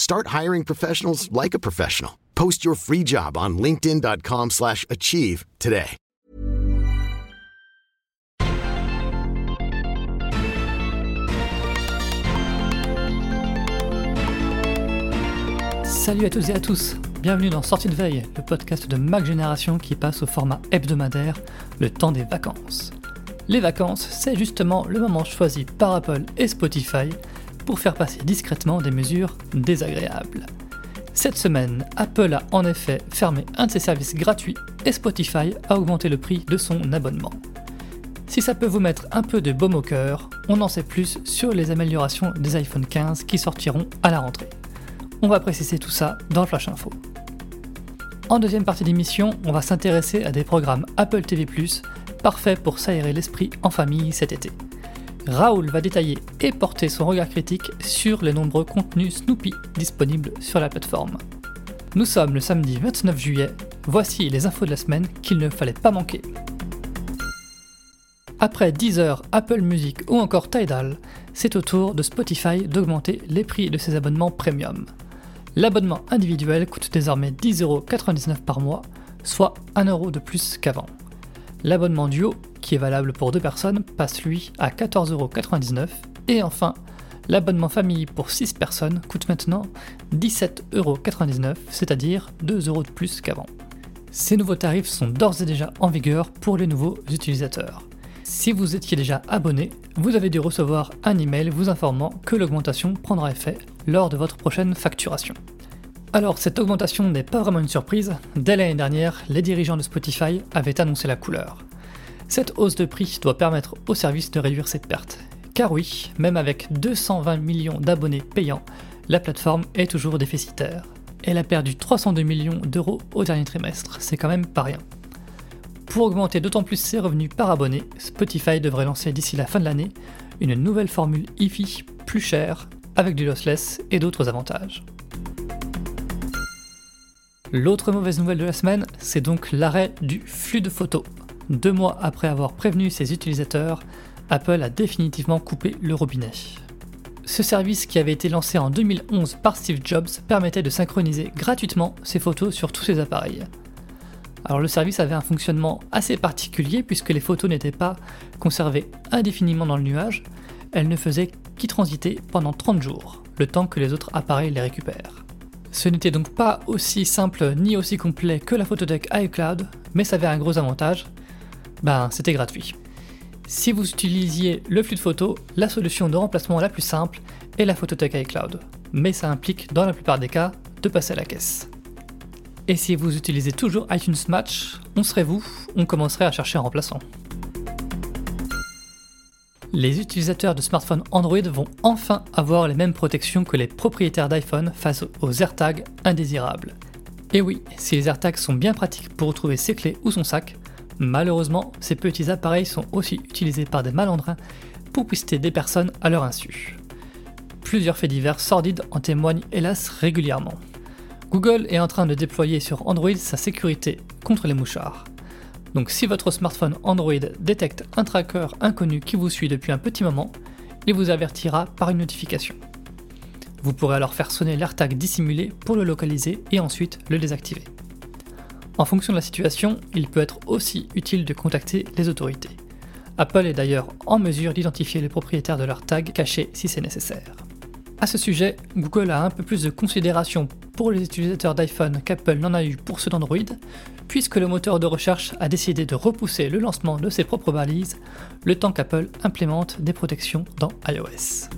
Start hiring professionals like a professional. Post your free job on linkedin.com/achieve slash achieve today. Salut à toutes et à tous, bienvenue dans Sortie de veille, le podcast de Mac Génération qui passe au format hebdomadaire, le temps des vacances. Les vacances, c'est justement le moment choisi par Apple et Spotify faire passer discrètement des mesures désagréables. Cette semaine, Apple a en effet fermé un de ses services gratuits et Spotify a augmenté le prix de son abonnement. Si ça peut vous mettre un peu de baume au cœur, on en sait plus sur les améliorations des iPhone 15 qui sortiront à la rentrée. On va préciser tout ça dans Flash Info. En deuxième partie d'émission, on va s'intéresser à des programmes Apple TV+, parfaits pour s'aérer l'esprit en famille cet été. Raoul va détailler et porter son regard critique sur les nombreux contenus Snoopy disponibles sur la plateforme. Nous sommes le samedi 29 juillet, voici les infos de la semaine qu'il ne fallait pas manquer. Après Deezer, Apple Music ou encore Tidal, c'est au tour de Spotify d'augmenter les prix de ses abonnements premium. L'abonnement individuel coûte désormais 10,99€ par mois, soit 1€ de plus qu'avant. L'abonnement duo, qui est valable pour deux personnes, passe lui à 14,99€. Et enfin, l'abonnement famille pour 6 personnes coûte maintenant 17,99€, c'est-à-dire 2€ de plus qu'avant. Ces nouveaux tarifs sont d'ores et déjà en vigueur pour les nouveaux utilisateurs. Si vous étiez déjà abonné, vous avez dû recevoir un email vous informant que l'augmentation prendra effet lors de votre prochaine facturation. Alors cette augmentation n'est pas vraiment une surprise, dès l'année dernière, les dirigeants de Spotify avaient annoncé la couleur. Cette hausse de prix doit permettre au service de réduire cette perte. Car oui, même avec 220 millions d'abonnés payants, la plateforme est toujours déficitaire. Elle a perdu 302 millions d'euros au dernier trimestre, c'est quand même pas rien. Pour augmenter d'autant plus ses revenus par abonné, Spotify devrait lancer d'ici la fin de l'année une nouvelle formule IFI plus chère, avec du lossless et d'autres avantages. L'autre mauvaise nouvelle de la semaine, c'est donc l'arrêt du flux de photos. Deux mois après avoir prévenu ses utilisateurs, Apple a définitivement coupé le robinet. Ce service qui avait été lancé en 2011 par Steve Jobs permettait de synchroniser gratuitement ses photos sur tous ses appareils. Alors le service avait un fonctionnement assez particulier puisque les photos n'étaient pas conservées indéfiniment dans le nuage, elles ne faisaient qu'y transiter pendant 30 jours, le temps que les autres appareils les récupèrent. Ce n'était donc pas aussi simple ni aussi complet que la photothèque iCloud, mais ça avait un gros avantage, ben c'était gratuit. Si vous utilisiez le flux de photos, la solution de remplacement la plus simple est la photothèque iCloud, mais ça implique dans la plupart des cas de passer à la caisse. Et si vous utilisez toujours iTunes Match, on serait vous, on commencerait à chercher un remplaçant. Les utilisateurs de smartphones Android vont enfin avoir les mêmes protections que les propriétaires d'iPhone face aux AirTags indésirables. Et oui, si les AirTags sont bien pratiques pour retrouver ses clés ou son sac, malheureusement, ces petits appareils sont aussi utilisés par des malandrins pour pister des personnes à leur insu. Plusieurs faits divers sordides en témoignent hélas régulièrement. Google est en train de déployer sur Android sa sécurité contre les mouchards. Donc si votre smartphone Android détecte un tracker inconnu qui vous suit depuis un petit moment, il vous avertira par une notification. Vous pourrez alors faire sonner l'AirTag dissimulé pour le localiser et ensuite le désactiver. En fonction de la situation, il peut être aussi utile de contacter les autorités. Apple est d'ailleurs en mesure d'identifier les propriétaires de leurs tags cachés si c'est nécessaire. A ce sujet, Google a un peu plus de considération pour les utilisateurs d'iPhone qu'Apple n'en a eu pour ceux d'Android, puisque le moteur de recherche a décidé de repousser le lancement de ses propres balises, le temps qu'Apple implémente des protections dans iOS.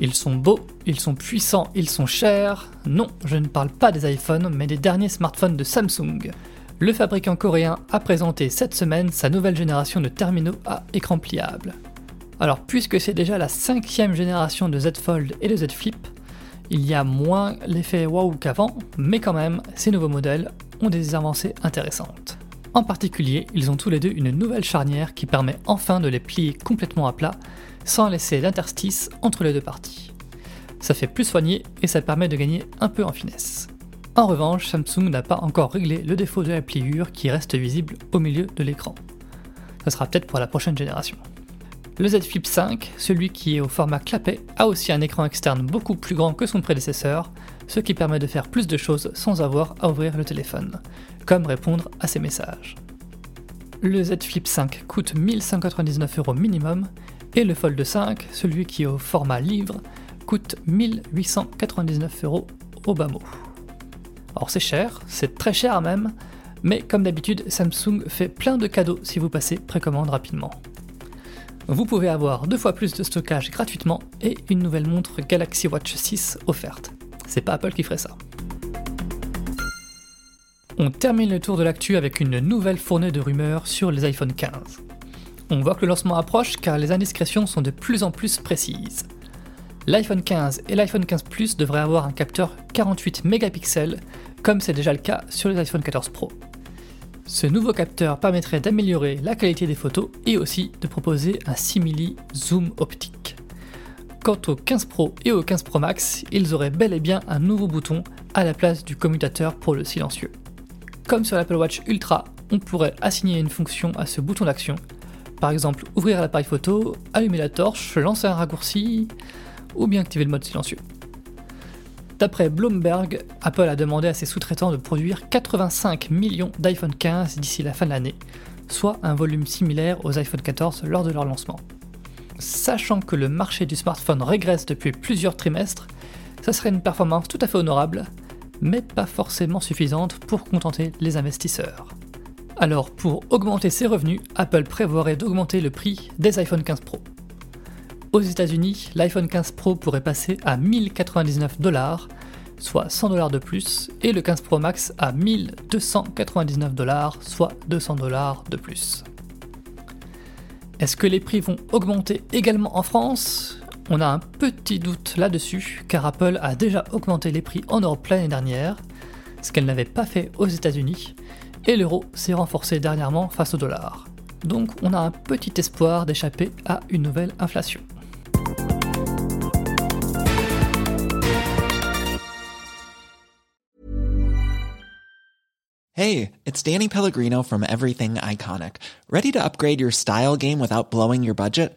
Ils sont beaux, ils sont puissants, ils sont chers. Non, je ne parle pas des iPhones, mais des derniers smartphones de Samsung. Le fabricant coréen a présenté cette semaine sa nouvelle génération de terminaux à écran pliable. Alors puisque c'est déjà la cinquième génération de Z Fold et de Z Flip, il y a moins l'effet waouh qu'avant, mais quand même, ces nouveaux modèles ont des avancées intéressantes. En particulier, ils ont tous les deux une nouvelle charnière qui permet enfin de les plier complètement à plat, sans laisser d'interstice entre les deux parties. Ça fait plus soigné et ça permet de gagner un peu en finesse. En revanche, Samsung n'a pas encore réglé le défaut de la pliure qui reste visible au milieu de l'écran. Ça sera peut-être pour la prochaine génération. Le Z Flip 5, celui qui est au format clapet, a aussi un écran externe beaucoup plus grand que son prédécesseur, ce qui permet de faire plus de choses sans avoir à ouvrir le téléphone, comme répondre à ses messages. Le Z Flip 5 coûte 1199 euros minimum, et le Fold 5, celui qui est au format livre, coûte 1899 euros au bas mot. Alors c'est cher, c'est très cher même, mais comme d'habitude, Samsung fait plein de cadeaux si vous passez précommande rapidement vous pouvez avoir deux fois plus de stockage gratuitement et une nouvelle montre Galaxy Watch 6 offerte. C'est pas Apple qui ferait ça. On termine le tour de l'actu avec une nouvelle fournée de rumeurs sur les iPhone 15. On voit que le lancement approche car les indiscrétions sont de plus en plus précises. L'iPhone 15 et l'iPhone 15 Plus devraient avoir un capteur 48 mégapixels, comme c'est déjà le cas sur les iPhone 14 Pro. Ce nouveau capteur permettrait d'améliorer la qualité des photos et aussi de proposer un simili zoom optique. Quant au 15 Pro et au 15 Pro Max, ils auraient bel et bien un nouveau bouton à la place du commutateur pour le silencieux. Comme sur l'Apple Watch Ultra, on pourrait assigner une fonction à ce bouton d'action. Par exemple, ouvrir l'appareil photo, allumer la torche, lancer un raccourci, ou bien activer le mode silencieux. D'après Bloomberg, Apple a demandé à ses sous-traitants de produire 85 millions d'iPhone 15 d'ici la fin de l'année, soit un volume similaire aux iPhone 14 lors de leur lancement. Sachant que le marché du smartphone régresse depuis plusieurs trimestres, ça serait une performance tout à fait honorable, mais pas forcément suffisante pour contenter les investisseurs. Alors pour augmenter ses revenus, Apple prévoirait d'augmenter le prix des iPhone 15 Pro. Aux États-Unis, l'iPhone 15 Pro pourrait passer à 1099 dollars, soit 100 dollars de plus, et le 15 Pro Max à 1299 dollars, soit 200 dollars de plus. Est-ce que les prix vont augmenter également en France? On a un petit doute là-dessus, car Apple a déjà augmenté les prix en Europe l'année dernière, ce qu'elle n'avait pas fait aux États-Unis, et l'euro s'est renforcé dernièrement face au dollar. Donc on a un petit espoir d'échapper à une nouvelle inflation. Hey, it's Danny Pellegrino from Everything Iconic. Ready to upgrade your style game without blowing your budget?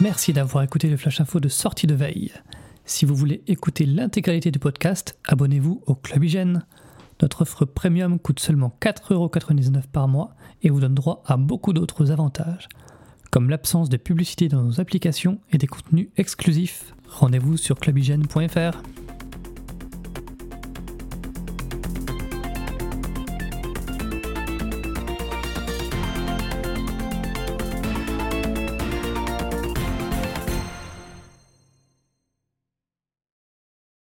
Merci d'avoir écouté le Flash Info de sortie de veille. Si vous voulez écouter l'intégralité du podcast, abonnez-vous au Club Hygiène. Notre offre premium coûte seulement 4,99€ par mois et vous donne droit à beaucoup d'autres avantages, comme l'absence de publicité dans nos applications et des contenus exclusifs. Rendez-vous sur clubhygiène.fr.